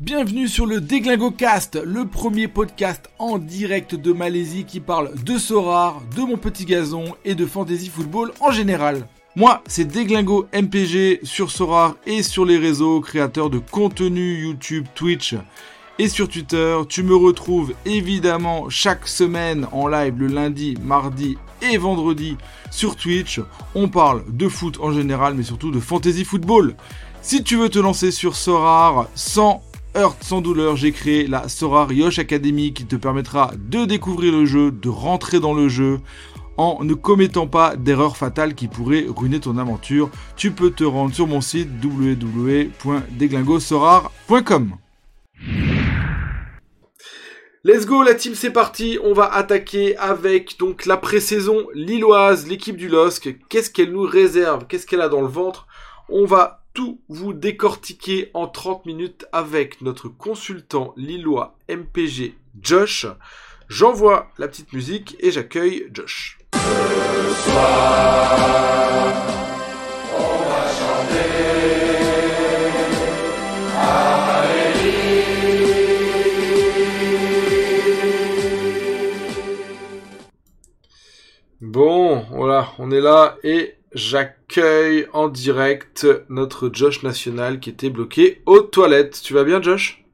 Bienvenue sur le Déglingo Cast, le premier podcast en direct de Malaisie qui parle de Sorar, de mon petit gazon et de fantasy football en général. Moi, c'est Déglingo MPG sur Sorar et sur les réseaux, créateur de contenu YouTube, Twitch et sur Twitter. Tu me retrouves évidemment chaque semaine en live le lundi, mardi et vendredi sur Twitch. On parle de foot en général, mais surtout de fantasy football. Si tu veux te lancer sur Sorar sans heurte, sans douleur, j'ai créé la Sorar Yosh Academy qui te permettra de découvrir le jeu, de rentrer dans le jeu en ne commettant pas d'erreurs fatales qui pourraient ruiner ton aventure. Tu peux te rendre sur mon site www.deglingosorar.com. Let's go la team, c'est parti. On va attaquer avec donc la pré-saison lilloise, l'équipe du LOSC. Qu'est-ce qu'elle nous réserve? Qu'est-ce qu'elle a dans le ventre? On va tout vous décortiquer en 30 minutes avec notre consultant lillois MPG Josh. J'envoie la petite musique et j'accueille Josh. Là et j'accueille en direct notre Josh national qui était bloqué aux toilettes. Tu vas bien, Josh?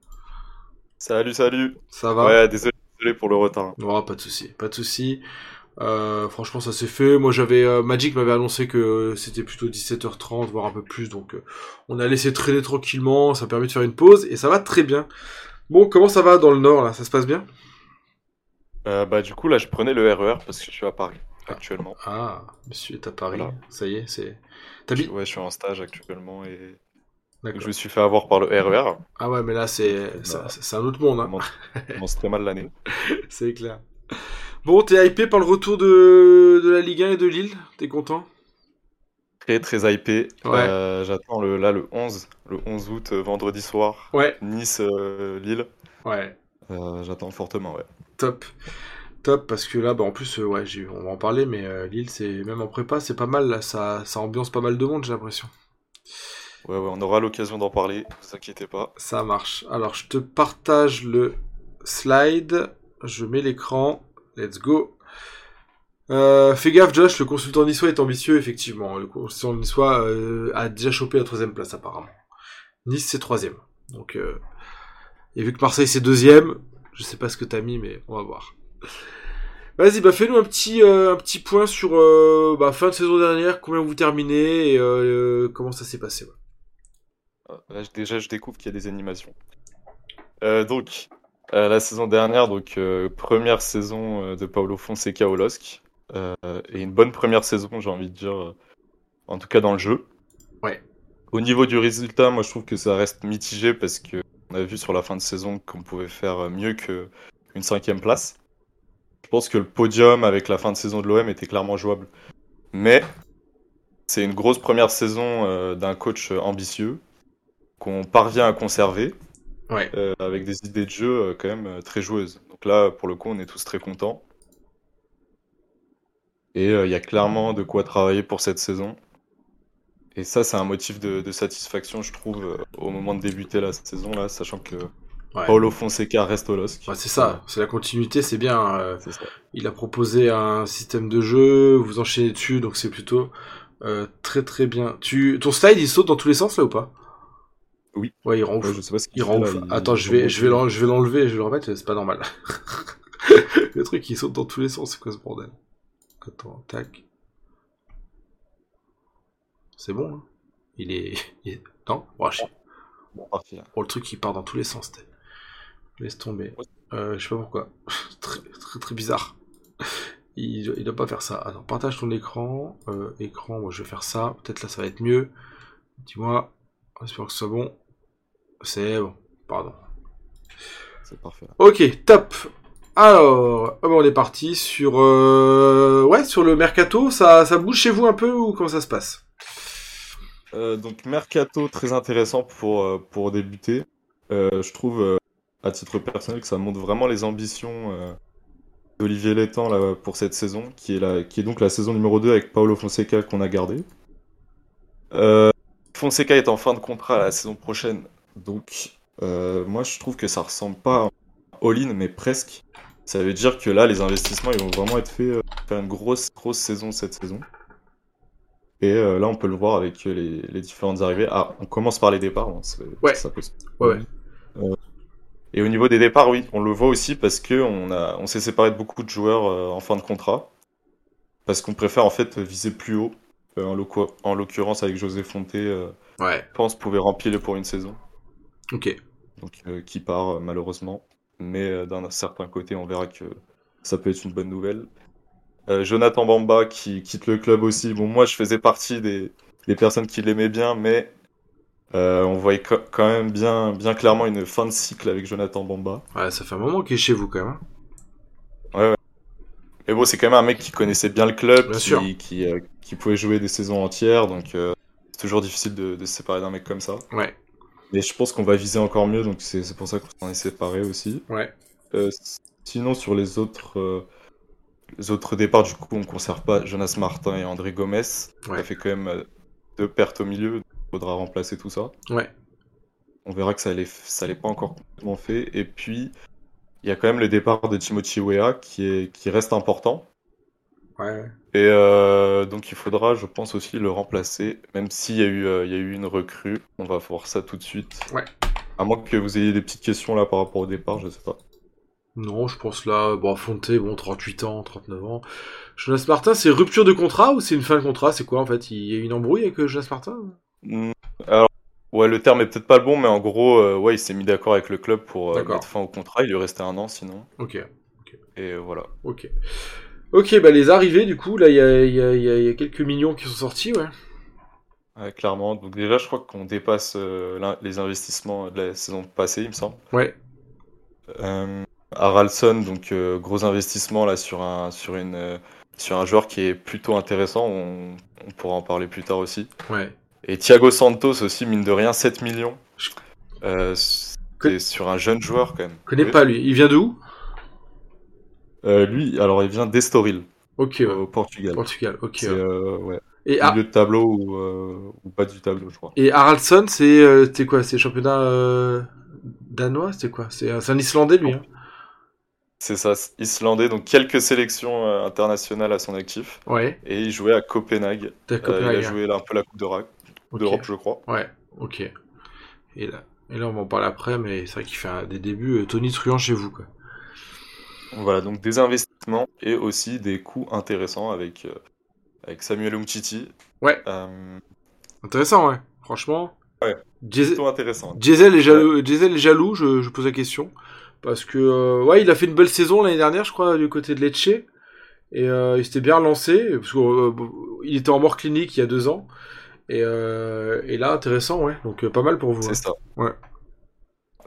Salut, salut. Ça va? Ouais, désolé, désolé pour le retard. Non, pas de souci, pas de souci. Euh, franchement, ça s'est fait. Moi, j'avais euh, Magic m'avait annoncé que c'était plutôt 17h30, voire un peu plus. Donc, euh, on a laissé traîner tranquillement. Ça a permis de faire une pause et ça va très bien. Bon, comment ça va dans le Nord là? Ça se passe bien? Euh, bah du coup là je prenais le RER parce que je suis à Paris actuellement. Ah, monsieur est à Paris. Voilà. Ça y est, c'est. T'habites Ouais, je suis en stage actuellement et D'accord. je me suis fait avoir par le RER. Ah ouais, mais là, c'est ça- c'est un autre monde. Hein. commence très mal l'année. c'est clair. Bon, t'es hypé par le retour de, de la Ligue 1 et de Lille? T'es content? Très très hypé. Ouais. Euh, J'attends le là le 11, le 11 août euh, vendredi soir. Ouais, Nice euh, Lille. ouais. Euh, J'attends fortement ouais. Top. Top, parce que là, bah, en plus, euh, ouais, j'ai- on va en parler, mais euh, Lille, c'est même en prépa, c'est pas mal, là, ça, ça ambiance pas mal de monde, j'ai l'impression. Ouais ouais, on aura l'occasion d'en parler, vous inquiétez pas. Ça marche. Alors, je te partage le slide, je mets l'écran, let's go. Euh, fais gaffe, Josh, le consultant niçois est ambitieux, effectivement. Le consultant niçois euh, a déjà chopé la troisième place, apparemment. Nice, c'est troisième. Donc, euh, et vu que Marseille, c'est deuxième, je sais pas ce que t'as mis, mais on va voir. Vas-y, bah fais-nous un petit, euh, un petit point sur euh, bah, fin de saison dernière, combien vous terminez et euh, comment ça s'est passé. ouais. Ah, Là, déjà, je découvre qu'il y a des animations. Euh, donc, euh, la saison dernière, donc euh, première saison de Paulo Fonseca au LOSC, euh, et une bonne première saison, j'ai envie de dire, en tout cas dans le jeu. Ouais. Au niveau du résultat, moi je trouve que ça reste mitigé parce que on a vu sur la fin de saison qu'on pouvait faire mieux que une cinquième place. Je pense que le podium avec la fin de saison de l'OM était clairement jouable, mais c'est une grosse première saison euh, d'un coach ambitieux qu'on parvient à conserver Ouais. euh, avec des idées de jeu euh, quand même euh, très joueuses. Donc là, pour le coup, on est tous très contents. Et euh, il y a clairement de quoi travailler pour cette saison. Et ça, c'est un motif de, de satisfaction, je trouve, euh, au moment de débuter la saison, là, sachant que Ouais. Paulo Fonseca reste au LOSC. Ouais, c'est ça, c'est la continuité, c'est bien. euh, il a proposé un système de jeu, vous enchaînez dessus, donc c'est plutôt euh, très très bien. Tu, ton slide, il saute dans tous les sens là ou pas? Oui. Ouais, il. Ouais, je sais pas ce qu'il il fait, rend là, ouf. il- Attends, je vais, je vais l'enlever, je vais le remettre, c'est pas normal. le truc, il saute dans tous les sens, c'est quoi ce bordel? Attends, tac. C'est bon, hein? Il est... il est- Non? Oh, je- Bon, là. oh, le truc, il part dans tous les sens. t'es- Laisse tomber. Euh, je sais pas pourquoi. très, très, très bizarre. Il, doit- il doit pas faire ça. Attends, partage ton écran. Euh, écran, moi je vais faire ça. Peut-être là ça va être mieux. Dis-moi. J'espère que ce soit bon. C'est bon. Pardon. C'est parfait. là. Ok, top. Alors, ah bah, on est parti sur euh, ouais sur le mercato. Ça, ça bouge chez vous un peu ou comment ça se passe? Euh, donc mercato très intéressant pour, pour débuter. Euh, je trouve euh, à titre personnel que ça montre vraiment les ambitions euh, d'Olivier Létang là, pour cette saison, qui est, la, qui est donc la saison numéro 2 avec Paulo Fonseca qu'on a gardé. Euh, Fonseca est en fin de contrat la saison prochaine, donc euh, moi je trouve que ça ressemble pas à all-in, mais presque. Ça veut dire que là, les investissements, ils vont vraiment être faits faire une grosse, grosse saison cette saison. Et euh, là, on peut le voir avec les, les différentes arrivées. Ah, on commence par les départs. c'est- Ouais. ça peut Ouais, ouais. Et au niveau des départs, oui, on le voit aussi parce que on s'est séparé de beaucoup de joueurs euh, en fin de contrat. Parce qu'on préfère en fait viser plus haut. Euh, en l'occurrence, avec José Fonté, euh, Ouais, je pense pouvait remplir pour une saison. ok. Donc, euh, qui part malheureusement. Mais euh, d'un certain côté, on verra que ça peut être une bonne nouvelle. Euh, Jonathan Bamba qui quitte le club aussi. Bon, moi, je faisais partie des, des personnes qui l'aimaient bien, mais euh, on voyait quand même bien, bien clairement une fin de cycle avec Jonathan Bamba. Ouais, ça fait un moment qu'il est chez vous quand même. hein. Mais bon, c'est quand même un mec qui connaissait bien le club, Bien qui, sûr. qui, euh, qui pouvait jouer des saisons entières, donc euh, c'est toujours difficile de, de se séparer d'un mec comme ça. Ouais, Mais je pense qu'on va viser encore mieux, donc c'est pour ça qu'on s'en est séparés aussi. ouais. Sinon, sur les autres, les autres départs, du coup, on ne conserve pas Jonas Martin et André Gomez. Ouais. Ça fait quand même deux pertes au milieu, faudra remplacer tout ça. Ouais. On verra que ça l'est ça l'est pas encore complètement fait. Et puis, il y a quand même le départ de Timothy Weah qui, est, qui reste important. Ouais. Et euh, donc il faudra, je pense aussi, le remplacer, même s'il y a eu, euh, il y a eu une recrue. On va voir ça tout de suite. Ouais. À moins que vous ayez des petites questions là par rapport au départ, je sais pas. Non, je pense là, bon, Fonté, bon, 38 ans, 39 ans. Jonas Martin, c'est rupture de contrat ou c'est une fin de contrat? C'est quoi en fait? Il y a une embrouille avec euh, Jonas Martin? Alors, ouais, le terme est peut-être pas le bon, mais en gros, euh, ouais, il s'est mis d'accord avec le club pour euh, D'accord. mettre fin au contrat. Il lui restait un an sinon. Ok, Et voilà. ok. Ok, bah les arrivées, du coup, là, il y a, il y, a, il y a- il y a quelques millions qui sont sortis, ouais. Ouais, clairement. Donc déjà, je crois qu'on dépasse euh, l'in- les investissements de la saison passée, il me semble. Ouais, Euh, Haraldsson, donc euh, gros investissement là sur un sur une euh, sur un joueur qui est plutôt intéressant. On, on pourra en parler plus tard aussi. ouais. Et Thiago Santos aussi, mine de rien, 7 millions. Euh, c'est sur un jeune joueur quand même. Je connais Oui. pas lui. Il vient de où? Euh, lui, alors il vient d'Estoril, Ok, ouais. au Portugal. Portugal, ok. C'est euh, ouais, Et, milieu de tableau ou, ou pas du tableau, je crois. et Haraldsson, c'est quoi? C'est championnat danois? C'était quoi? C'est un- c'est Islandais, lui, hein? C'est ça, c'est islandais, donc quelques sélections internationales à son actif. Ouais, Et il jouait à Copenhague. Euh, il a hein. joué là un peu la Coupe d'Europe, je crois. Ouais, ok. Et là, et là, on va en parler après, mais c'est vrai qu'il fait un- des débuts euh, Tony Truant chez vous, quoi. Voilà, donc des investissements et aussi des coûts intéressants avec, euh, avec Samuel Umtiti. Ouais. Euh, Intéressant, ouais. Franchement. Ouais. Diesel, intéressant. Diesel est jaloux, Diesel est jaloux je, je pose la question. Parce que, euh, ouais, il a fait une belle saison l'année dernière, je crois, du côté de Lecce. Et il s'était bien relancé, parce qu'il était en mort clinique il y a deux ans. Et, euh, et là, intéressant, ouais. Donc, euh, pas mal pour vous. C'est hein. ça. Ouais.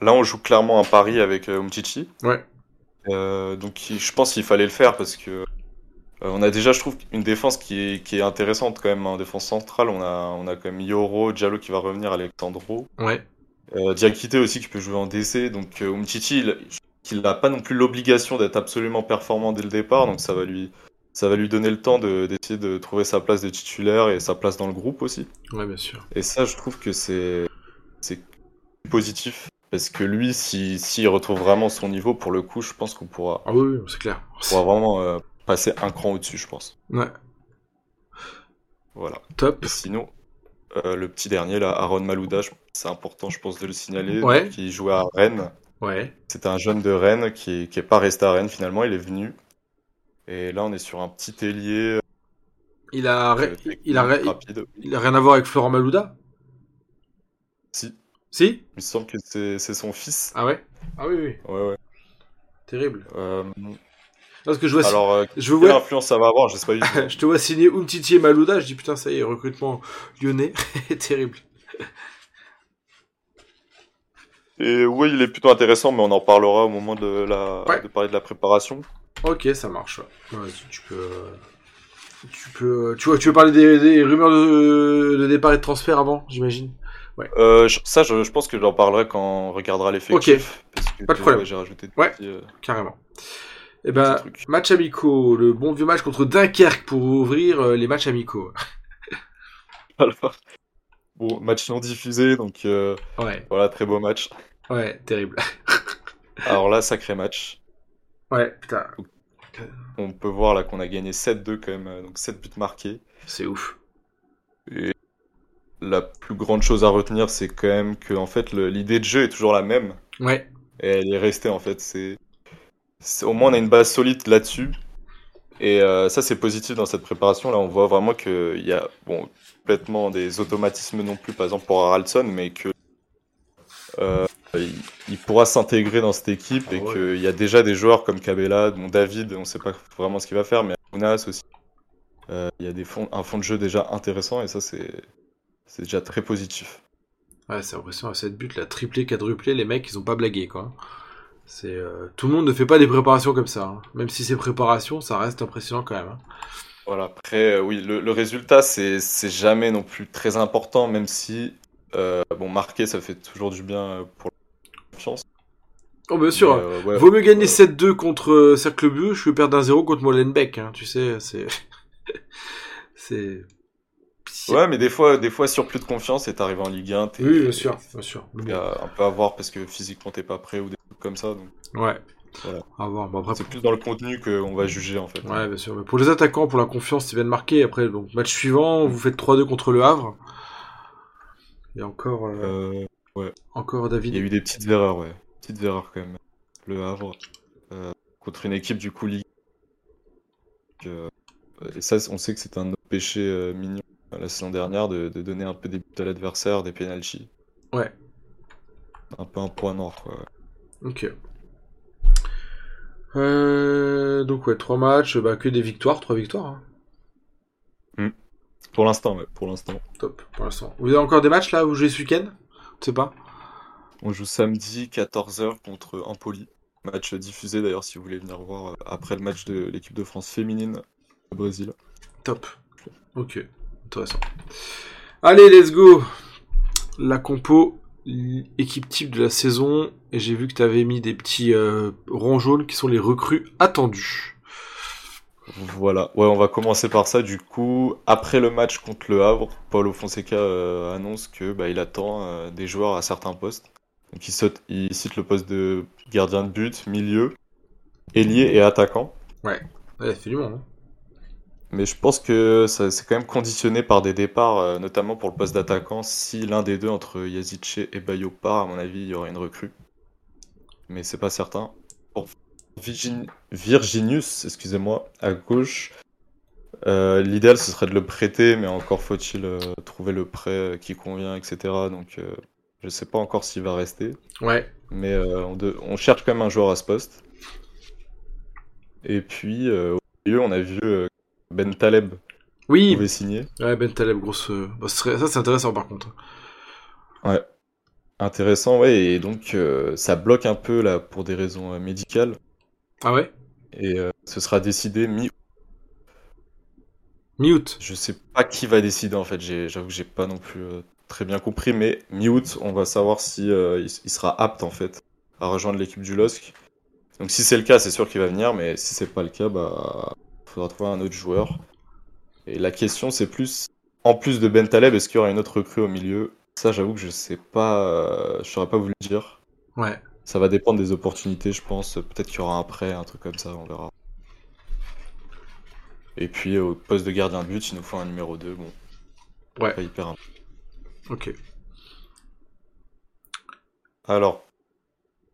Là, on joue clairement un pari avec euh, Umtiti. Ouais. Donc, il- je pense qu'il fallait le faire parce que on a déjà, je trouve, une défense qui est, qui est intéressante quand même. En défense centrale, on a, on a quand même Yoro, Diallo qui va revenir, Alexandro. Ouais. Euh, Diakité aussi qui peut jouer en DC. Donc, euh, Umtiti, il n'a pas non plus l'obligation d'être absolument performant dès le départ. Donc, ça va lui, ça va lui donner le temps de- d'essayer de trouver sa place de titulaire et sa place dans le groupe aussi. Ouais, bien sûr. Et ça, je trouve que c'est positif. Parce que lui, si, s'il retrouve vraiment son niveau, pour le coup, je pense qu'on pourra, Ah oui, oui, c'est clair. pourra vraiment euh, passer un cran au-dessus, je pense. Ouais. Voilà. Top. Et sinon, euh, le petit dernier, là, Aaron Malouda, c'est important, je pense, de le signaler, Ouais. qui jouait à Rennes. Ouais. C'était un jeune de Rennes qui est, qui est pas resté à Rennes finalement, il est venu. Et là, on est sur un petit ailier Il a, euh, il a, rapide. il a rien à voir avec Florent Malouda? Si, Si? Il me semble que c'est c'est son fils. Ah ouais? Ah oui, oui. Ouais, ouais. Terrible. Euh, Parce que je vois, alors, euh, je quelle vois, influence ça va avoir? Je sais pas du tout. je te vois signer Umtiti et Malouda, je dis putain, ça y est, recrutement lyonnais. Terrible. Et oui, il est plutôt intéressant, mais on en parlera au moment de, la... Ouais. de parler de la préparation. Ok, ça marche. ouais. Vas-y, tu peux. euh, Tu peux. Tu, vois, tu veux parler des, des rumeurs de, de départ et de transfert avant, j'imagine? Euh, je- ça, je, je pense que j'en parlerai quand on regardera parce que, pas de problème. ouais, J'ai rajouté des Ouais. petits, euh, Carrément. Eh ben, match amicaux, le bon vieux match contre Dunkerque pour ouvrir euh, les matchs amicaux. Alors, bon, match non diffusé, donc euh, Ouais. voilà, très beau match. Ouais, terrible. Alors là, sacré match. Ouais, putain. On peut voir là qu'on a gagné 7-2 quand même, euh, donc 7 buts marqués. C'est ouf. Et la plus grande chose à retenir, c'est quand même que en fait l'idée de jeu est toujours la même Ouais. et elle est restée en fait. C'est c'est- au moins on a une base solide là-dessus et euh, ça c'est positif dans cette préparation. Là, on voit vraiment qu'il y a bon complètement des automatismes non plus, par exemple pour Haraldson, mais que euh, il, il pourra s'intégrer dans cette équipe et Ah ouais. qu'il y a déjà des joueurs comme Cabella, David, on sait pas vraiment ce qu'il va faire, mais Ounas aussi. Euh, il y a des fonds, un fond de jeu déjà intéressant et ça c'est déjà très positif. Ouais, c'est impressionnant. 7 buts, là, triplé, quadruplé, les mecs, ils ont pas blagué, quoi. C'est euh, Tout le monde ne fait pas des préparations comme ça. hein. Même si c'est préparation, ça reste impressionnant quand même. hein. Voilà, après, euh, oui, le, le résultat, c'est jamais non plus très important, même si, euh, bon, marquer, ça fait toujours du bien euh, pour la confiance. Oh, bien sûr. Euh, ouais, Vaut mieux gagner 7-2 contre euh, Cercle Bleu, je vais perdre 1-0 contre Molenbeek, hein, tu sais, c'est... c'est... ouais, mais des fois, des fois, sur plus de confiance, et t'arrives en Ligue 1, t'es Oui, bien sûr, bien sûr. Un peu à voir parce que physiquement, t'es pas prêt ou des trucs comme ça. Donc, Ouais. Voilà. À voir. Bon, après, c'est plus dans le contenu qu'on va juger, en fait. Ouais, bien sûr. Mais pour les attaquants, pour la confiance, ils viennent marquer. Après, donc, match suivant, vous faites 3-2 contre le Havre. Et encore, euh, Euh, encore il David. y a eu des petites erreurs, ouais. Petites erreurs quand même. Le Havre, euh, contre une équipe du coup Ligue. Euh, et ça, on sait que c'est un péché mignon la saison dernière de, de donner un peu des buts à l'adversaire, des pénalties. Ouais. Un peu un point noir, quoi. Ok. Euh, donc ouais, trois matchs, bah que des victoires, trois victoires. hein. Pour l'instant, ouais, pour l'instant. Top, pour l'instant. Vous avez encore des matchs là, vous jouez ce week-end? Je sais pas. On joue samedi 14h contre Empoli. Match diffusé d'ailleurs si vous voulez venir voir euh, après le match de l'équipe de France féminine au Brésil. Top. Ok, intéressant. Allez, let's go. La compo, équipe type de la saison. Et j'ai vu que tu avais mis des petits euh, ronds jaunes qui sont les recrues attendues. Voilà, ouais, on va commencer par ça. Du coup, après le match contre le Havre, Paulo Fonseca euh, annonce que bah, il attend euh, des joueurs à certains postes. Donc il, saute, il cite le poste de gardien de but, milieu, ailier et attaquant. Ouais, monde. hein. Mais je pense que ça c'est quand même conditionné par des départs, euh, notamment pour le poste d'attaquant. Si l'un des deux, entre Yazice et Bayo part, à mon avis, il y aura une recrue. Mais c'est pas certain. Pour Virgin- Virginius, excusez-moi, à gauche, euh, l'idéal ce serait de le prêter, mais encore faut-il euh, trouver le prêt euh, qui convient, etc. Donc euh, je sais pas encore s'il va rester. Ouais, Mais on, de- on cherche quand même un joueur à ce poste. Et puis, au milieu, on a vu Ben Taleb oui, pouvait signer. ouais, Ben Taleb, grosse. bah, ça c'est intéressant par contre. Ouais. Intéressant, ouais. Et donc, ça bloque un peu là pour des raisons médicales. Ah ouais? Et euh, ce sera décidé mi. Mi-août. Je sais pas qui va décider en fait. J'avoue que j'ai pas non plus euh, très bien compris. Mais mi-août, on va savoir si euh, il, il sera apte en fait à rejoindre l'équipe du LOSC. Donc, si c'est le cas, c'est sûr qu'il va venir. Mais si c'est pas le cas, bah, faudra trouver un autre joueur. Et la question, c'est plus, en plus de Ben Taleb, est-ce qu'il y aura une autre recrue au milieu? Ça, j'avoue que je sais pas, euh, je saurais pas vous le dire. Ouais. Ça va dépendre des opportunités, je pense. Peut-être qu'il y aura un prêt, un truc comme ça, on verra. Et puis, au poste de gardien de but, il nous faut un numéro 2. Bon, Ouais. pas hyper important. Ok. Alors,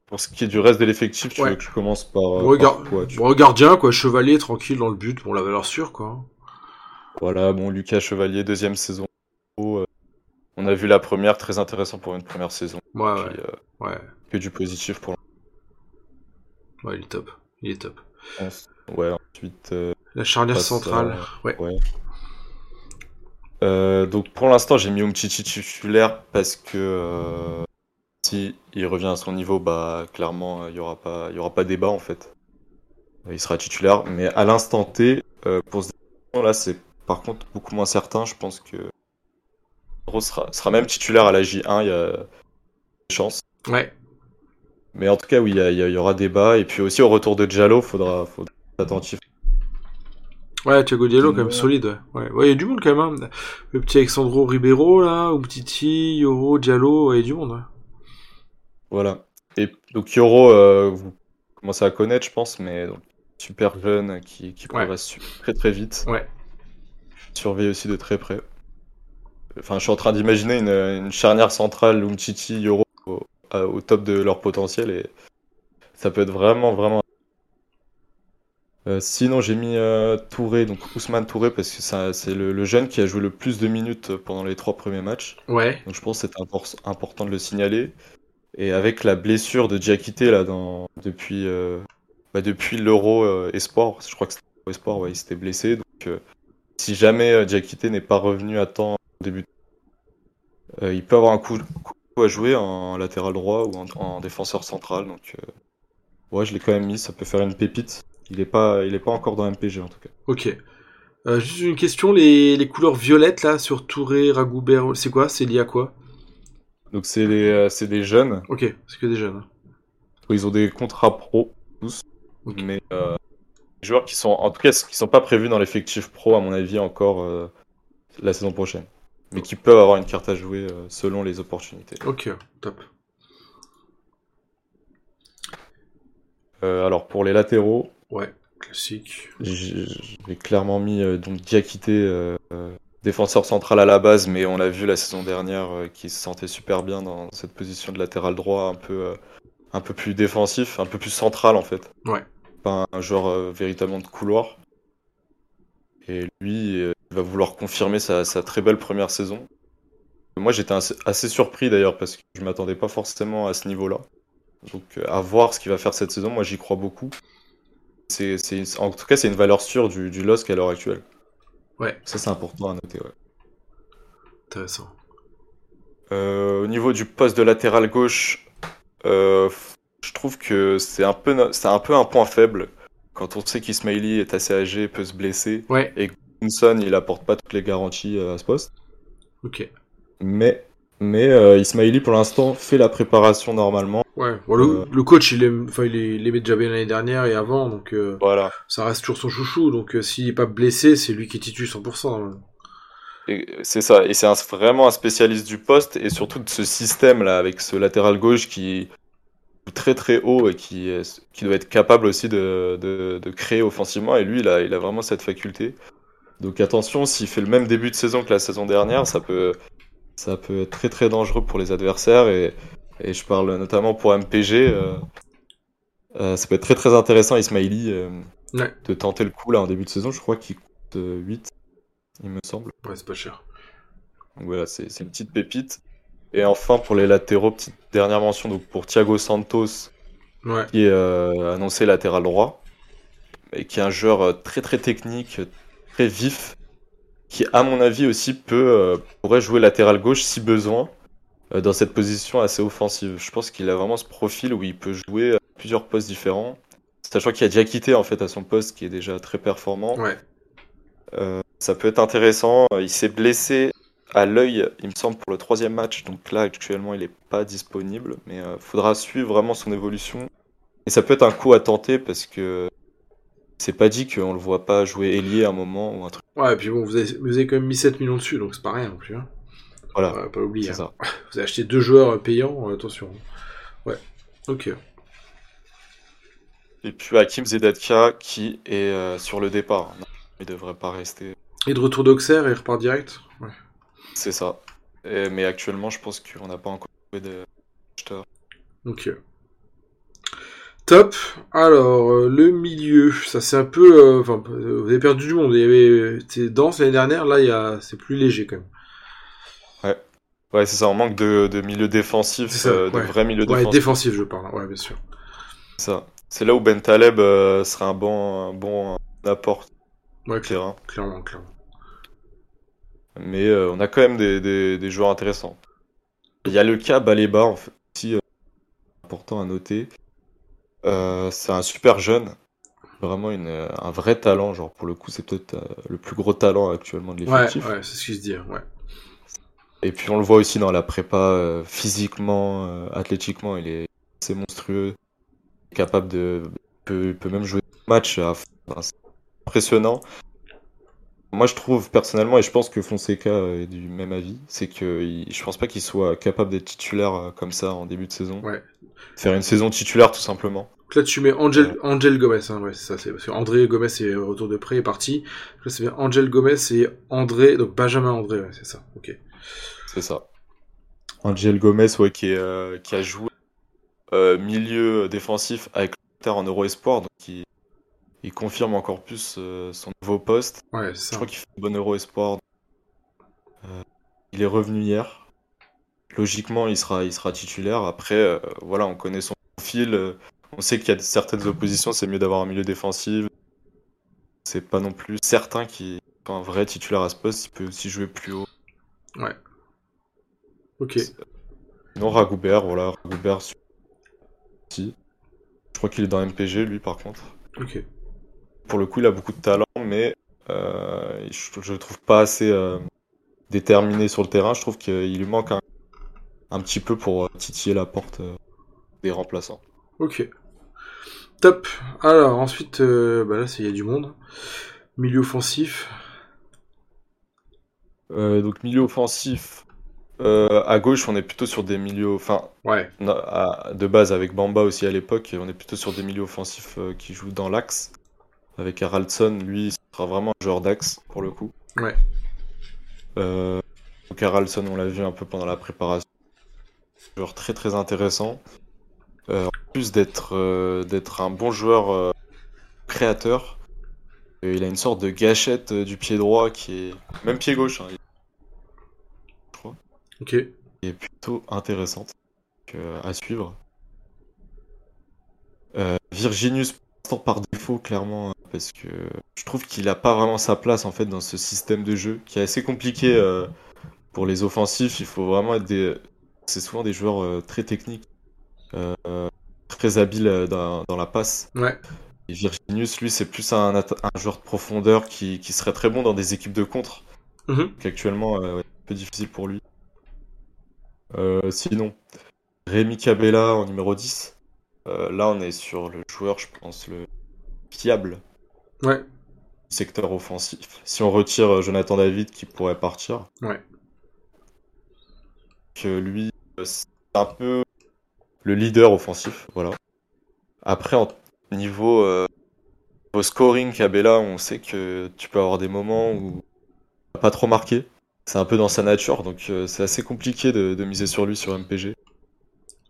pour ce qui est du reste de l'effectif, tu Ouais. veux que je commence par, euh, Regard... par quoi, tu- Bon, gardien, quoi, chevalier, tranquille dans le but, bon, la valeur sûre, quoi. Voilà, bon, Lucas Chevalier, deuxième saison. Euh, On a vu la première, très intéressant pour une première saison. Ouais, ouais, euh, ouais. Que du positif pour Ouais, il est top. Il est top. Ouais, ensuite. euh, La charnière centrale. euh, Ouais. Ouais. Euh, donc pour l'instant, j'ai mis Umtiti titulaire parce que euh, si il revient à son niveau, bah clairement, il y aura pas, y aura pas débat en fait. Il sera titulaire, mais à l'instant T, pour ce là, c'est par contre beaucoup moins certain. Je pense que sera, sera même titulaire à la J1, il y a des chances. Ouais. Mais en tout cas, oui, il y, il il aura débat. Et puis aussi au retour de Diallo, faudra, faudra être attentif. Ouais, Thiago Diallo, quand même, solide, ouais. Ouais, ouais, il y a du monde, quand même, hein. Le petit Alexandro Ribeiro, là, ou Titi, Yoro, Diallo, ouais, il y a du monde, ouais. Voilà. Et donc Yoro, euh, vous commencez à connaître, je pense, mais donc, super jeune qui, progresse très très vite. Ouais. Surveille aussi de très près. Enfin, je suis en train d'imaginer une, une charnière centrale Umtiti, Yoro au, à- au top de leur potentiel et ça peut être vraiment vraiment. Euh, sinon, j'ai mis euh, Touré, donc Ousmane Touré, parce que c'est le, le jeune qui a joué le plus de minutes pendant les trois premiers matchs. Ouais. Donc je pense que c'est impor- important de le signaler. Et avec la blessure de Diakité là dans depuis euh, bah, depuis l'Euro euh, Espoir, je crois que c'était l'Euro Espoir, ouais, il s'était blessé. Donc euh, si jamais euh, Diakité n'est pas revenu à temps au début, euh, il peut avoir un coup, coup à jouer en latéral droit ou en, en défenseur central. Donc euh, ouais, je l'ai quand même mis, ça peut faire une pépite. Il est pas il est pas encore dans MPG en tout cas. Ok. Euh, juste une question, les, les couleurs violettes là sur Touré, Ragoubert, c'est quoi? C'est lié à quoi? Donc c'est euh, c'est des jeunes, Ok, c'est que des jeunes. ils ont des contrats pro tous. Ok. mais euh, des joueurs qui sont en tout cas qui sont pas prévus dans l'effectif pro à mon avis encore la saison prochaine mais qui peuvent avoir une carte à jouer euh, selon les opportunités. Ok, top. Euh, alors pour les latéraux, Ouais, classique. j'ai clairement mis euh, donc Diakité euh, défenseur central à la base mais on l'a vu la saison dernière qui se sentait super bien dans cette position de latéral droit un peu un peu plus défensif, un peu plus central en fait. Ouais. Pas un joueur euh, véritablement de couloir. Et lui il va vouloir confirmer sa, sa très belle première saison. Moi j'étais assez, surpris d'ailleurs parce que je m'attendais pas forcément à ce niveau-là. Donc euh, à voir ce qu'il va faire cette saison, moi j'y crois beaucoup. C'est, c'est- en tout cas c'est une valeur sûre du, du LOSC à l'heure actuelle. Ouais. Ça c'est important à noter. ouais. Intéressant. Euh, au niveau du poste de latéral gauche, euh, je trouve que c'est un peu, c'est un peu un point faible. Quand on sait qu'Ismaili est assez âgé, peut se blesser, Ouais, Il apporte pas toutes les garanties euh, à ce poste. ok. Mais, mais euh, Ismaili pour l'instant fait la préparation normalement. Ouais, bon, le, Euh. le coach, il enfin, il, aimait déjà bien l'année dernière et avant, donc euh, Voilà. ça reste toujours son chouchou. Donc s'il est pas blessé, c'est lui qui titule 100%. hein. C'est ça, et c'est vraiment un spécialiste du poste et surtout de ce système là avec ce latéral gauche qui est très très haut et qui, qui doit être capable aussi de, de, de créer offensivement et lui il a, il a vraiment cette faculté. Donc attention, s'il fait le même début de saison que la saison dernière, ça peut, ça peut être très très dangereux pour les adversaires et, et je parle notamment pour MPG. euh, euh, ça peut être très très intéressant Ismaili euh, Ouais. de tenter le coup là en début de saison, je crois qu'il coûte euh, 8 il me semble. Ouais, c'est pas cher. Donc voilà, c'est c'est une petite pépite. Et enfin, pour les latéraux, petite dernière mention donc pour Thiago Santos, Ouais, qui est annoncé latéral droit, et qui est un joueur très très technique, très vif, qui à mon avis aussi peut euh, pourrait jouer latéral gauche si besoin, euh, dans cette position assez offensive. Je pense qu'il a vraiment ce profil où il peut jouer à plusieurs postes différents, sachant qu'il a déjà quitté en fait à son poste qui est déjà très performant. ouais. Euh, ça peut être intéressant. Euh, Il s'est blessé à l'œil, il me semble, pour le troisième match. Donc là, actuellement, il n'est pas disponible. Mais il faudra suivre vraiment son évolution. Et ça peut être un coup à tenter parce que c'est pas dit qu'on le voit pas jouer ailier à un moment ou un truc. Ouais, et puis bon, vous avez, vous avez quand même mis 7 millions dessus, donc c'est pas rien non plus. Hein. Voilà, pas oublier. hein. ça. Vous avez acheté deux joueurs euh, payants, euh, attention. Ouais, ok. Et puis Hakim Zedatka qui est euh, sur le départ. Non, il devrait pas rester. Et de retour d'Auxerre, et il repart direct? Ouais. C'est ça. Et- mais actuellement, je pense qu'on n'a pas encore trouvé de acheteur. Ok. Top. Alors, euh, le milieu, ça c'est un peu... euh, Enfin, euh, vous avez perdu du monde. Il y avait... C'était dense l'année dernière, là, il y a... c'est plus léger quand même. Ouais, c'est ça. On manque de, de milieu défensif, ça, euh, de ouais. vrais milieux Ouais, défensif, je parle. Ouais, bien sûr. Ça. C'est là où Ben Taleb serait un bon, un bon apport Ouais, au cla- terrain. clairement, clairement. Mais on a quand même des, des, des joueurs intéressants. Il y a le cas Baleba, en fait, aussi important à noter. Euh, c'est un super jeune. Vraiment une, euh, un vrai talent. Genre, pour le coup, c'est peut-être euh, le plus gros talent actuellement de Ouais, l'effectif. ouais, c'est ce se dit. Ouais. Et puis on le voit aussi dans la prépa, euh, physiquement, athlétiquement, il est assez monstrueux, capable de, peut, peut même jouer des matchs à. Enfin, c'est impressionnant. Moi, je trouve personnellement, et je pense que Fonseca est du même avis, c'est que il- je pense pas qu'il soit capable d'être titulaire euh, comme ça en début de saison. Ouais. Faire une saison titulaire tout simplement. Donc là, tu mets Angel, Angel Gomez, hein, ouais, c'est ça, c'est parce que André Gomez est retour de près, est parti. Là, c'est bien Angel Gomez et André, donc Benjamin André, ouais, c'est ça, ok. C'est ça. Angel Gomez, ouais, qui, est, euh, qui a joué euh, milieu défensif avec l'Inter en Euro Espoir, donc il, il confirme encore plus euh, son nouveau poste. Ouais, c'est Je ça. crois qu'il fait un bon Euro Espoir. Euh, il est revenu hier. Logiquement, il sera, il sera titulaire. Après, euh, voilà, on connaît son profil. on sait qu'il y a certaines oppositions, c'est mieux d'avoir un milieu défensif. C'est pas non plus certain qu'il soit un vrai titulaire à ce poste. Il peut aussi jouer plus haut. Ouais. Ok. Non, Ragoubert, voilà, Ragoubert. Si. Je crois qu'il est dans MPG, lui, par contre. Ok. Pour le coup, il a beaucoup de talent, mais euh, je, le trouve pas assez euh, déterminé sur le terrain. Je trouve qu'il lui manque un, un petit peu pour euh, titiller la porte des remplaçants. Ok. Top. Alors, ensuite, bah là, il y a du monde. Milieu offensif. Donc, milieu offensif. euh, à gauche, on est plutôt sur des milieux. Enfin, Ouais. de base, avec Bamba aussi à l'époque, on est plutôt sur des milieux offensifs euh, qui jouent dans l'axe. Avec Haraldson, lui, il sera vraiment un joueur d'axe pour le coup. Ouais. Euh, donc Haraldson, on l'a vu un peu pendant la préparation. Joueur très très intéressant. Euh, en plus d'être euh, d'être un bon joueur créateur, il a une sorte de gâchette du pied droit qui est même pied gauche, hein, Ok. qui est plutôt intéressante donc, à suivre. Virginius pour l'instant, par défaut clairement parce que je trouve qu'il a pas vraiment sa place en fait dans ce système de jeu qui est assez compliqué euh, pour les offensifs. Il faut vraiment être des c'est souvent des joueurs euh, très techniques, euh, très habiles dans, dans la passe. Ouais. Et Virginius, lui, c'est plus un, joueur de profondeur qui, qui serait très bon dans des équipes de contre. Mhm. Qu'actuellement, euh, ouais, un peu difficile pour lui. Sinon, Rémi Cabella en numéro 10. Euh, là, on est sur le joueur, je pense, le fiable Ouais. secteur offensif. Si on retire euh, Jonathan David qui pourrait partir. Ouais. Que lui, euh, c'est un peu le leader offensif, voilà. Après, en niveau, euh, niveau scoring, Cabella, on sait que tu peux avoir des moments où pas trop marqué. C'est un peu dans sa nature, donc euh, c'est assez compliqué de, de miser sur lui sur MPG.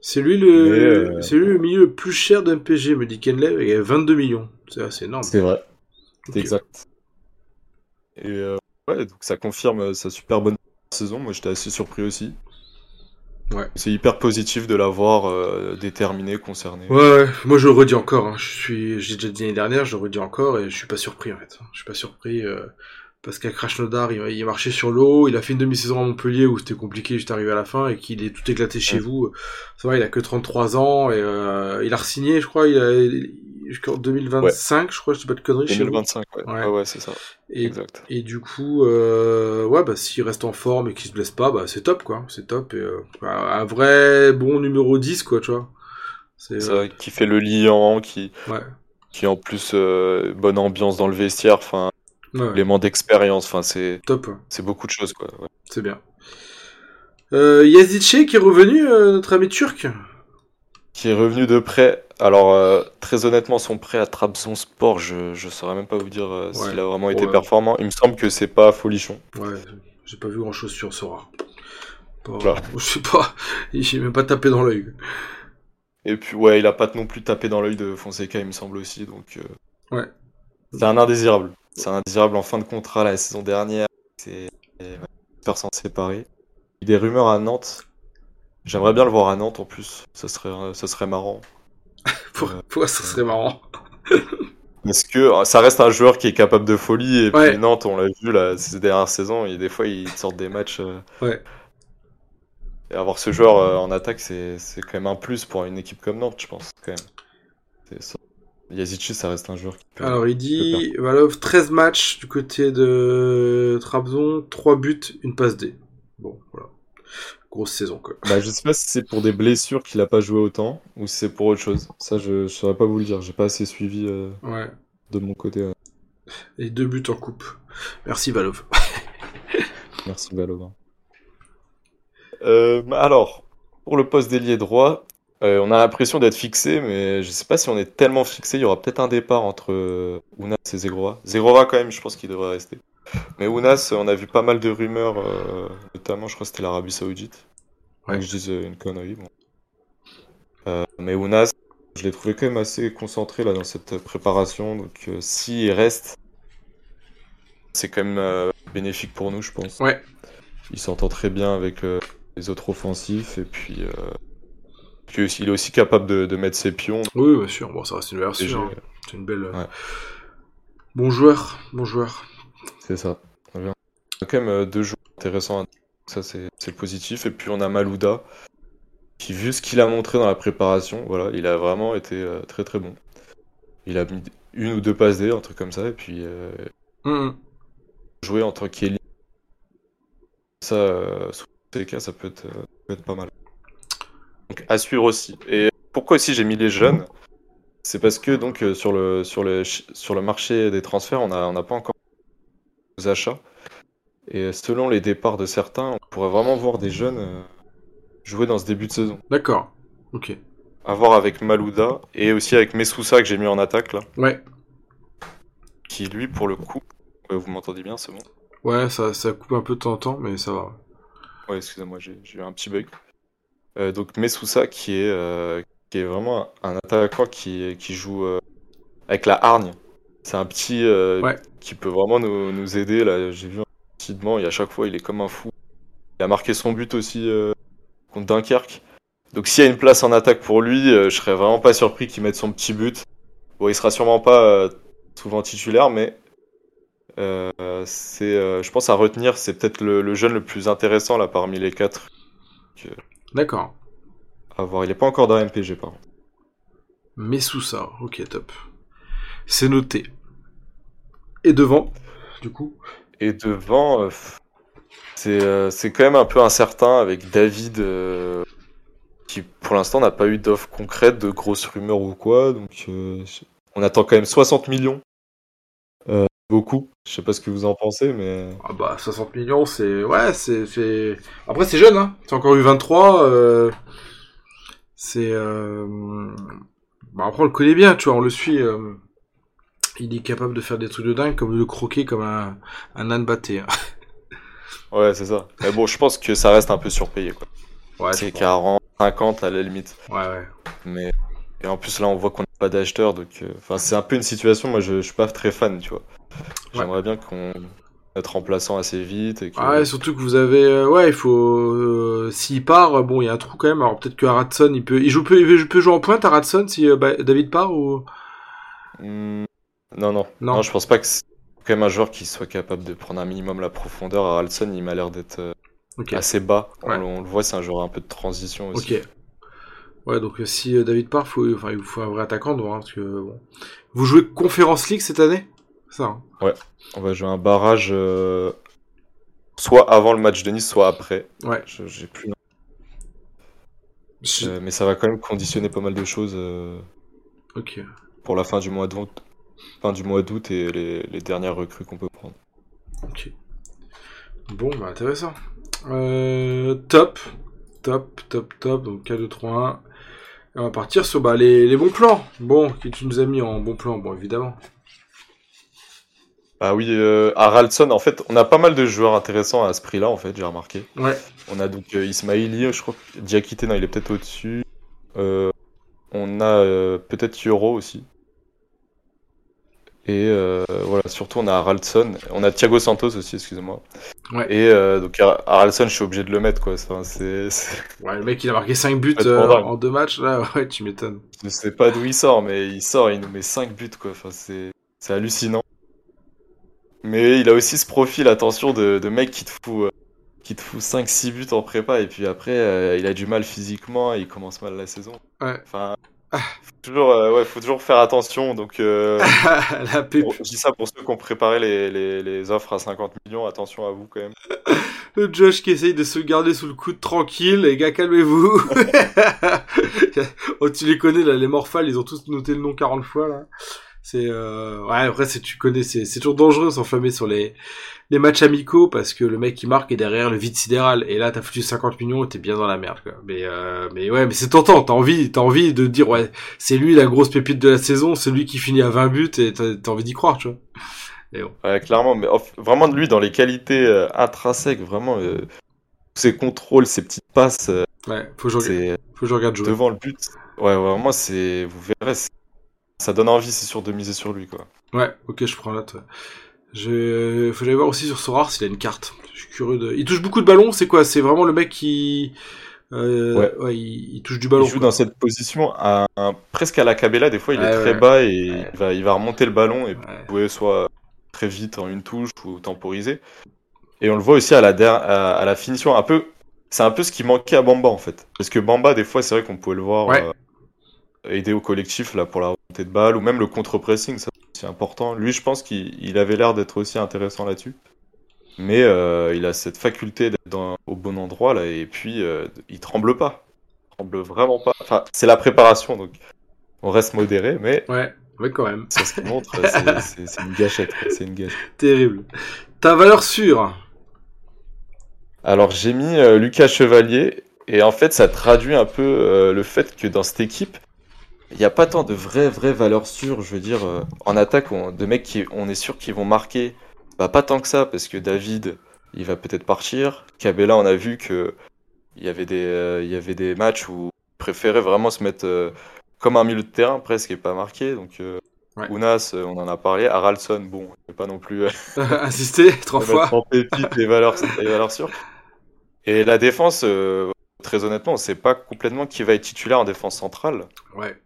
C'est lui le, euh, c'est lui le milieu le plus cher de MPG, me dit Kenley, il y a 22 millions. C'est assez énorme. C'est vrai, c'est Ok. exact. Et euh, ouais, donc ça confirme sa super bonne saison. Moi, j'étais assez surpris aussi. Ouais. C'est hyper positif de l'avoir euh, déterminé, concerné. Ouais, ouais, moi je le redis encore. Hein. Je suis, j'ai déjà dit l'année dernière, je le redis encore et je suis pas surpris en fait. Je suis pas surpris euh, parce qu'à Krasnodar, il, il marchait sur l'eau. Il a fait une demi-saison à Montpellier où c'était compliqué juste arrivé à la fin et qu'il est tout éclaté chez Ouais. vous. Ça va, il a que 33 ans et euh, il a re-signé, je crois, il a jusqu'en 2025, je crois, je sais pas de conneries chez vous. 2025, ouais. Ouais. C'est ça. Et, Exact. et du coup, euh, ouais, bah s'il reste en forme et qu'il se blesse pas, bah c'est top quoi, c'est top. Et, euh, un vrai bon numéro 10 quoi, tu vois. C'est C'est vrai, qui fait le liant, qui, ouais. qui en plus bonne ambiance dans le vestiaire, enfin, Ouais, ouais, élément d'expérience, enfin, c'est top. ouais. c'est beaucoup de choses, quoi. ouais. C'est bien. Euh, Yazdice qui est revenu, euh, notre ami turc. Qui est revenu de près. Alors, euh, très honnêtement, son prêt à Trabzonspor, je, je saurais même pas vous dire euh, Ouais. s'il a vraiment été Ouais. performant. Il me semble que c'est pas folichon. Ouais, j'ai pas vu grand chose sur Sora. Pas- Voilà. Je sais pas, j'ai même pas tapé dans l'œil. Et puis, ouais, il a pas non plus tapé dans l'œil de Fonseca, il me semble aussi. Donc, Ouais. c'est un indésirable. C'est un indésirable en fin de contrat la saison dernière. C'est s'en séparer. Des rumeurs à Nantes. J'aimerais bien le voir à Nantes en plus. Ça serait, euh, ça serait marrant. Pour, Ouais. pour- ça serait marrant. Parce que euh, ça reste un joueur qui est capable de folie. Et Ouais. puis Nantes, on l'a vu là, ces dernières saisons, et des fois, ils sortent des matchs. euh, Ouais. Et avoir ce joueur euh, en attaque, c'est quand même un plus pour une équipe comme Nantes, je pense, quand même. Ça. Yazici, ça reste un joueur qui peut. Alors il dit, Valov, 13 matchs du côté de Trabzon, 3 buts, une passe D. Bon, voilà. Grosse saison quoi. Bah, je sais pas si c'est pour des blessures qu'il a pas joué autant, ou si c'est pour autre chose. Ça, je, je saurais pas vous le dire. J'ai pas assez suivi euh, Ouais. de mon côté. euh. Et deux buts en coupe. Merci Valov. Merci Valov. Euh, alors, pour le poste d'ailier droit, euh, on a l'impression d'être fixé, mais je sais pas si on est tellement fixé. Il y aura peut-être un départ entre euh, Ounas et Zegrova. Zegrova, quand même, je pense qu'il devrait rester. Mais Ounas, on a vu pas mal de rumeurs, euh, notamment, je crois que c'était l'Arabie Saoudite. Ouais. Donc, je dis une connerie. Bon. Euh, mais Ounas, je l'ai trouvé quand même assez concentré là dans cette préparation. Donc, s'il reste, c'est quand même bénéfique pour nous, je pense. Ouais. Il s'entend très bien avec les autres offensifs et puis, puis aussi- il est aussi capable de, de mettre ses pions. Oui, bien sûr. Bon, ça reste une j'ai- hein. C'est une belle. euh, Ouais. Bon joueur, bon joueur. C'est ça. Bien. On a quand même deux joueurs intéressants. Ça, c'est positif. Et puis, on a Malouda, qui, vu ce qu'il a montré dans la préparation, voilà, il a vraiment été euh, très très bon. Il a mis une ou deux passes D, un truc comme ça. Et puis, euh, Hum, jouer en tant qu'élite, ça, euh, sous ces cas, ça peut être, peut être pas mal. Donc, à suivre aussi. Et pourquoi aussi j'ai mis les jeunes? C'est parce que donc euh, sur le sur le sur le marché des transferts, on a on n'a pas encore aux achats. Et selon les départs de certains, on pourrait vraiment voir des jeunes euh, jouer dans ce début de saison. D'accord. Ok. À voir avec Malouda et aussi avec Messoussa que j'ai mis en attaque là, Ouais. qui lui pour le coup, euh, vous m'entendez bien, c'est bon? Ouais, ça, ça coupe un peu de temps en temps, mais ça va. Ouais, excusez-moi, j'ai j'ai eu un petit bug. Euh, donc Messoussa qui est, euh, qui est vraiment un attaquant qui, qui joue euh, avec la hargne. C'est un petit Ouais. qui peut vraiment nous, nous aider. Là, j'ai vu rapidement et à chaque fois il est comme un fou. Il a marqué son but aussi contre Dunkerque. Donc s'il y a une place en attaque pour lui, euh, je serais vraiment pas surpris qu'il mette son petit but. Bon, il sera sûrement pas euh, souvent titulaire, mais euh, c'est, je pense à retenir, c'est peut-être le, le jeune le plus intéressant là parmi les quatre D'accord. à voir. Il est pas encore dans MPG par contre. Mais sous ça, ok, top. C'est noté. Et devant, du coup Et devant, euh, c'est euh, c'est quand même un peu incertain avec David euh, qui pour l'instant n'a pas eu d'offre concrète, de grosses rumeurs ou quoi. Donc on attend quand même 60 millions. Beaucoup. Je sais pas ce que vous en pensez, mais Ah bah, 60 millions, c'est... Ouais, c'est... c'est- Après, c'est jeune, hein. C'est encore eu 23. euh, C'est... euh, Bah, après, on le connaît bien, tu vois, on le suit. euh, Il est capable de faire des trucs de dingue, comme de le croquer comme un, un âne batté. hein. ouais, c'est ça. Mais bon, je pense que ça reste un peu surpayé quoi. Ouais, c'est je pense. 40, 50 à la limite. Ouais, ouais. Mais et en plus là, on voit qu'on n'a pas d'acheteurs, donc euh, enfin c'est un peu une situation. Moi, je, je suis pas très fan, tu vois. J'aimerais bien qu'on mette remplaçant assez vite et que Ah ouais, surtout que vous avez... euh, Ouais, il faut... euh, S'il part, euh, bon, il y a un trou quand même. Alors, peut-être que Aradson, il peut... Il joue, peut... il peut jouer en pointe, Aradson, si euh, bah, David part, ou... Hmm, non, non, Non. non, je pense pas que c'est quand même un joueur qui soit capable de prendre un minimum la profondeur. Haraldson, il m'a l'air d'être euh, assez bas. On, Ouais. le- on le voit, c'est un joueur un peu de transition aussi. Ok. Ouais, donc si David part, faut, enfin, il vous faut un vrai attaquant devant, hein, parce que bon. Vous jouez Conference League cette année? Ça. hein On va jouer un barrage euh, soit avant le match de Nice, soit après. Ouais. J'ai plus. Je- Euh, mais ça va quand même conditionner pas mal de choses euh, Ok. pour la fin du mois d'août, fin du mois d'août et les, les dernières recrues qu'on peut prendre. Ok. Bon, bah intéressant. Top. Top, top, top. Donc K2-3-1. Et on va partir sur bah, les, les bons plans. Bon, qui tu nous as mis en bon plan? Bon, évidemment. Ah oui, euh, Haraldson, en fait, on a pas mal de joueurs intéressants à ce prix-là, en fait, j'ai remarqué. Ouais. On a donc euh, Ismaili, je crois Diakité, non, il est peut-être au-dessus. Euh, on a euh, peut-être Yoro aussi. Et euh, voilà, surtout on a Haraldson. On a Thiago Santos aussi, excusez-moi. Ouais. Et euh, donc Har- Haraldson, je suis obligé de le mettre, quoi. Enfin, c'est, c'est- Ouais, le mec, il a marqué 5 buts euh, en deux matchs, là. Ouais, tu m'étonnes. Je sais pas d'où il sort, mais il sort, il nous met 5 buts, quoi. Enfin, c'est hallucinant. Mais il a aussi ce profil, attention, de, de mec qui te fout, euh, qui te fout 5-6 buts en prépa, et puis après, euh, il a du mal physiquement, et il commence mal la saison. Ouais. Enfin, faut toujours, euh, ouais, faut toujours faire attention. Donc, la pour- je dis ça pour ceux qui ont préparé les, les, les offres à 50 millions, attention à vous quand même. Le Josh qui essaye de se garder sous le coude tranquille, les gars, calmez-vous. oh, tu les connais, là, les Morphales, ils ont tous noté le nom 40 fois, là. C'est euh... ouais après c'est tu connais c'est c'est toujours dangereux s'enflammer sur les les matchs amicaux parce que le mec qui marque est derrière le vide sidéral et là t'as foutu 50 millions et t'es bien dans la merde quoi. Mais euh... mais ouais mais c'est tentant t'as envie t'as envie de dire ouais c'est lui la grosse pépite de la saison c'est lui qui finit à 20 buts et t'as as envie d'y croire tu vois. Et bon. Ouais clairement mais off, vraiment de lui dans les qualités euh, intrinsèques vraiment euh, ses contrôles ses petites passes. Euh, ouais faut que je regarde, faut que je regarde jouer. devant le but. Ouais vraiment c'est vous verrez ça donne envie, c'est sûr, de miser sur lui, quoi. Ouais, ok, je prends note. Je... Faut que voir aussi sur Sorar s'il a une carte. Je suis curieux de... Il touche beaucoup de ballons, c'est quoi? C'est vraiment le mec qui... Euh, ouais. ouais il, il, touche du ballon. Il joue quoi. dans cette position à, à, presque à la Cabella. Des fois, il ouais, est très ouais. bas et il, va, il va remonter le ballon et jouer soit très vite en une touche ou temporiser. Et on le voit aussi à la, der... à, à la finition. Un peu, c'est un peu ce qui manquait à Bamba en fait. Parce que Bamba, des fois, c'est vrai qu'on pouvait le voir euh, aider au collectif là pour la remontée de balle ou même le contre-pressing, ça c'est important. Lui, je pense qu'il avait l'air d'être aussi intéressant là-dessus. Mais euh, il a cette faculté d'être au bon endroit là et puis euh, il tremble pas. Il tremble vraiment pas. Enfin, c'est la préparation donc on reste modéré, mais ouais, ouais quand même. C'est ce qu'il montre, c'est une gâchette, c'est une gâchette. Terrible. Ta valeur sûre. Alors j'ai mis euh, Lucas Chevalier et en fait ça traduit un peu le fait que dans cette équipe il n'y a pas tant de vraies vraies valeurs sûres. Je veux dire euh, en attaque on, de mecs qui on est sûr qu'ils vont marquer. Bah pas tant que ça parce que David il va peut-être partir. Cabella on a vu que il y avait des euh, il y avait des matchs où il préférait vraiment se mettre euh, comme un milieu de terrain presque et pas marqué donc. Ouais. Ounas, on en a parlé. Haraldson, bon, je pas non plus insister trois fois. En pépite les valeurs, les valeurs sûres. Et la défense, très honnêtement, on sait pas complètement qui va être titulaire en défense centrale. Ouais.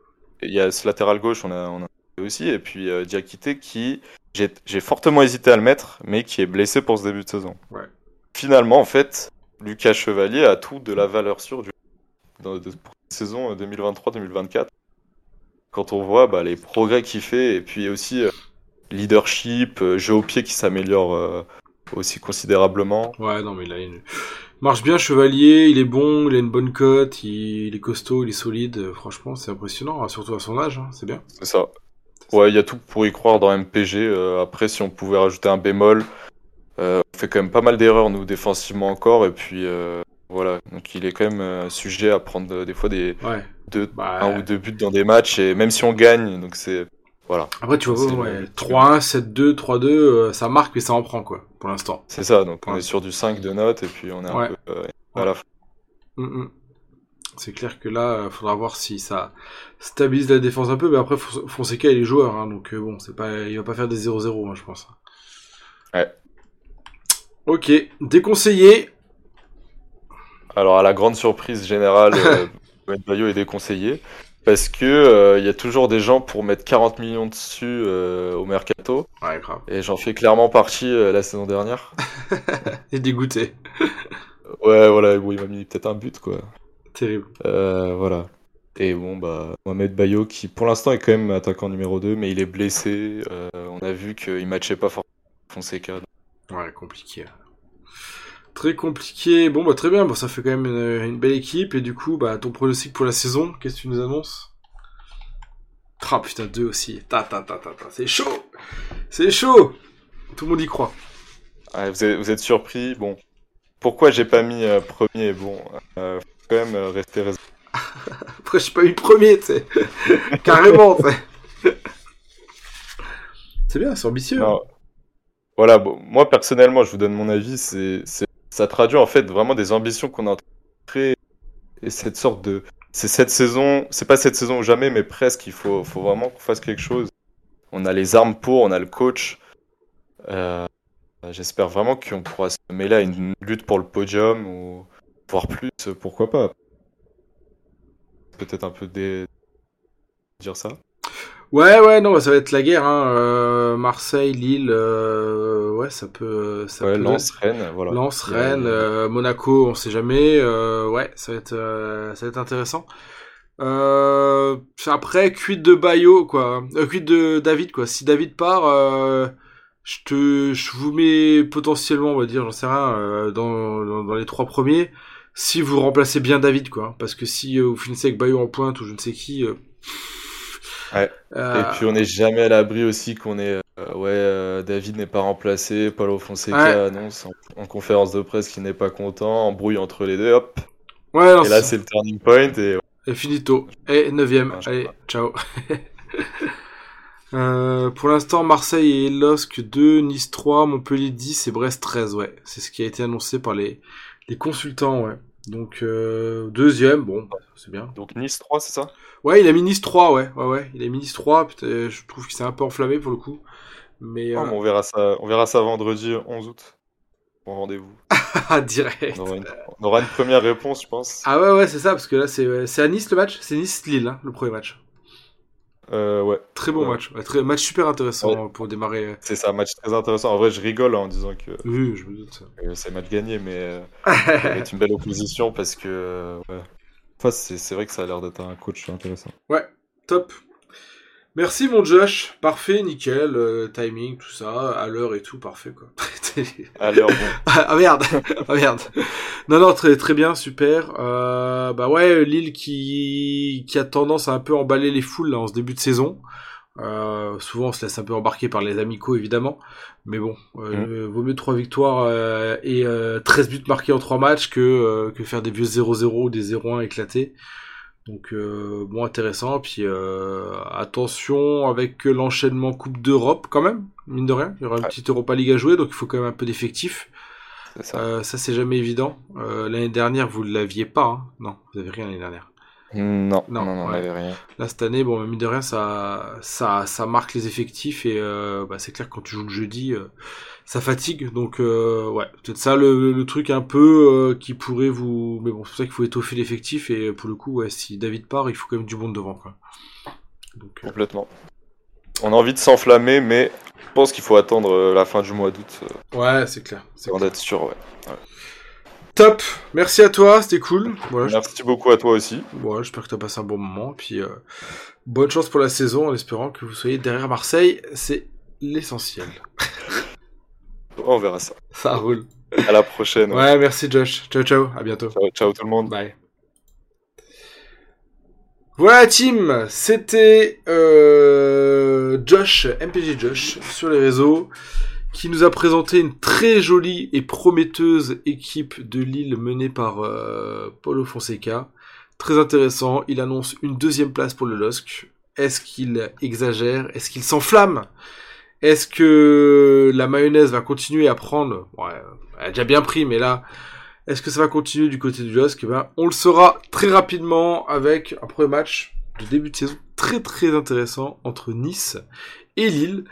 Il y a ce latéral gauche, on a, on a aussi, et puis euh, Diakité qui, j'ai fortement hésité à le mettre, mais qui est blessé pour ce début de saison. Ouais. Finalement, en fait, Lucas Chevalier a tout de la valeur sûre du, dans, de, pour la saison 2023-2024 quand on voit bah, les progrès qu'il fait et puis aussi euh, leadership, euh, jeu au pied qui s'améliore euh, aussi considérablement. Ouais, non, mais là, il marche bien, Chevalier, il est bon, il a une bonne cote, il, il est costaud, il est solide. Euh, franchement, c'est impressionnant, hein, surtout à son âge, hein, c'est bien. C'est ça. Ouais, il y a tout pour y croire dans MPG. Euh, après, si on pouvait rajouter un bémol, on fait quand même pas mal d'erreurs, nous, défensivement encore, et puis voilà, donc il est quand même sujet à prendre des fois des ouais. deux, bah, un ou deux buts dans des matchs, et même si on gagne, donc c'est voilà. Après, tu vois, ouais, 3-1, 7-2, 3-2, euh, ça marque, mais ça en prend, quoi, pour l'instant. C'est ça, donc on est sur du 5 de notes, et puis on est un peu euh, à la fin. Mm -mm. C'est clair que là, il faudra voir si ça stabilise la défense un peu, mais après, Fonseca, il est joueur, hein, donc euh, bon, c'est pas, il va pas faire des 0-0, hein, je pense. Ouais. Ok, déconseillé. Alors, à la grande surprise générale, euh, Bayo est déconseillé. Parce que il euh, y a toujours des gens pour mettre 40 millions dessus euh, au mercato. Ouais, grave. Et j'en fais clairement partie euh, la saison dernière. Et dégoûté. ouais, voilà, bon, il m'a mis peut-être un but, quoi. Terrible. voilà. Et bon, bah, Mohamed Bayo, qui pour l'instant est quand même attaquant numéro 2, mais il est blessé. on a vu qu'il matchait pas forcément Fonseca. Ouais, compliqué. Très compliqué. Bon, bah très bien. Bon, ça fait quand même une, une, belle équipe. Et du coup, bah ton pronostic pour la saison, qu'est-ce que tu nous annonces? Ah putain, deux aussi. Ta ta ta ta ta. C'est chaud. C'est chaud. Tout le monde y croit. Ouais, vous, êtes, vous êtes surpris. Bon, pourquoi j'ai pas mis euh, premier? Bon, euh, faut quand même euh, rester raisonnable. Après, j'ai pas mis premier, tu sais. Carrément, tu sais. C'est bien, c'est ambitieux. Non. Voilà, bon, moi personnellement, je vous donne mon avis, c'est ça traduit en fait vraiment des ambitions qu'on a en train de créer. Et cette sorte de c'est cette saison c'est pas cette saison ou jamais mais presque il faut faut vraiment qu'on fasse quelque chose. On a les armes pour on a le coach. Euh, j'espère vraiment qu'on pourra se mêler à une lutte pour le podium ou voire plus pourquoi pas. Peut-être un peu des dire ça Ouais, ouais, non, ça va être la guerre. Hein. Euh, Marseille, Lille, euh, ouais, ça peut. Ça ouais, peut Lens, Rennes, voilà. Lens, Rennes, euh, Monaco, on sait jamais. Euh, ouais, ça va être, ça va être intéressant. après, quid de Bayo, quoi. quid de David, quoi. Si David part, je te, je vous mets potentiellement, on va dire, j'en sais rien, dans, dans, dans, les trois premiers. Si vous remplacez bien David, quoi. Parce que si vous finissez avec Bayo en pointe ou je ne sais qui Ouais. Euh, Et puis on n'est jamais à l'abri aussi qu'on est. euh, ouais, euh, David n'est pas remplacé, Paulo Fonseca Ouais. annonce en, en conférence de presse qu'il n'est pas content, embrouille entre les deux, hop. ouais, Et là c'est- le turning point et Et finito. Et 9ème. Ah, je Allez, ciao. Pour l'instant, Marseille et LOSC 2, Nice 3, Montpellier 10 et Brest 13, ouais. C'est ce qui a été annoncé par les, les consultants, ouais. Donc, euh, deuxième, bon, c'est bien. donc Nice 3, c'est ça? Ouais, il a mis Nice 3, ouais, ouais, ouais. Il a mis Nice 3, putain, je trouve qu'il s'est un peu enflammé pour le coup. Mais, euh, mais on verra ça, on verra ça vendredi 11 août. Bon rendez-vous. ah, direct. On aura, une, on aura une première réponse, je pense. Ah ouais, ouais, c'est ça, parce que là, c'est c'est à Nice le match? C'est Nice-Lille, hein, le premier match. Euh, ouais, Très bon Ouais. match. Ouais, très, match super intéressant pour démarrer. euh, c'est ça, un match très intéressant. En vrai, je rigole hein, en disant que Oui, je me doute. c'est match gagné, mais euh, va être une belle opposition parce que. euh. Enfin, c'est c'est vrai que ça a l'air d'être un coach intéressant. Ouais, top. Merci mon Josh, parfait, nickel, euh, timing, tout ça, à l'heure et tout, parfait quoi. Alors bon, ah merde, ah merde. Non non, très très bien, super. Euh, bah ouais, Lille qui qui a tendance à un peu emballer les foules là en ce début de saison. Euh, souvent on se laisse un peu embarquer par les amicaux évidemment, mais bon, euh, vaut mieux trois victoires euh, et euh, 13 buts marqués en trois matchs que euh, que faire des vieux 0-0 ou des 0-1 éclatés. Donc euh, bon intéressant, puis euh, attention avec l'enchaînement Coupe d'Europe quand même, mine de rien, il y aura une Ouais. petite Europa League à jouer, donc il faut quand même un peu d'effectifs. ça. Euh, ça c'est jamais évident. Euh, l'année dernière vous l'aviez pas, hein non, vous avez rien l'année dernière. Non, non, non, non, on ouais. n'avait rien. Là cette année, bon mine de rien ça ça ça marque les effectifs et euh, bah, c'est clair quand tu joues le jeudi, euh, ça fatigue. Donc euh, ouais, peut-être ça le, le truc un peu euh, qui pourrait vous, mais bon c'est pour ça qu'il faut étoffer l'effectif et pour le coup ouais si David part, il faut quand même du bon devant quoi. Donc euh, Complètement. On a envie de s'enflammer, mais je pense qu'il faut attendre la fin du mois d'août ouais c'est clair. c'est avant d'être sûr. Ouais. Top, merci à toi, c'était cool. Voilà, je- Merci beaucoup à toi aussi. Voilà, j'espère que tu as passé un bon moment. Puis bonne chance pour la saison en espérant que vous soyez derrière Marseille. C'est l'essentiel. On verra ça. Ça roule. À la prochaine. Ouais, merci Josh. Ciao, ciao. À bientôt. Ciao, ciao tout le monde. Bye. Voilà team, c'était euh, Josh, MPG Josh, sur les réseaux, qui nous a présenté une très jolie et prometteuse équipe de Lille menée par euh, Paulo Fonseca. Très intéressant, il annonce une deuxième place pour le LOSC. Est-ce qu'il exagère? Est-ce qu'il s'enflamme? Est-ce que la mayonnaise va continuer à prendre? Ouais, elle a déjà bien pris, mais là, est-ce que ça va continuer du côté du LOSC Eh ben, On le saura très rapidement avec un premier match de début de saison très très intéressant entre Nice et Lille.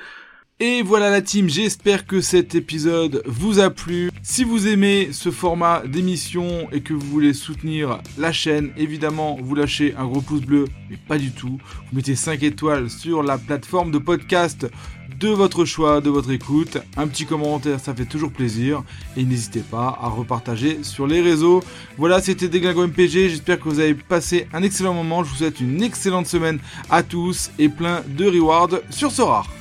Et voilà la team, j'espère que cet épisode vous a plu. Si vous aimez ce format d'émission et que vous voulez soutenir la chaîne, évidemment, vous lâchez un gros pouce bleu, mais pas du tout. Vous mettez 5 étoiles sur la plateforme de podcast de votre choix, de votre écoute. Un petit commentaire, ça fait toujours plaisir. Et n'hésitez pas à repartager sur les réseaux. Voilà, c'était Déglingo MPG. J'espère que vous avez passé un excellent moment. Je vous souhaite une excellente semaine à tous et plein de rewards sur Sorare.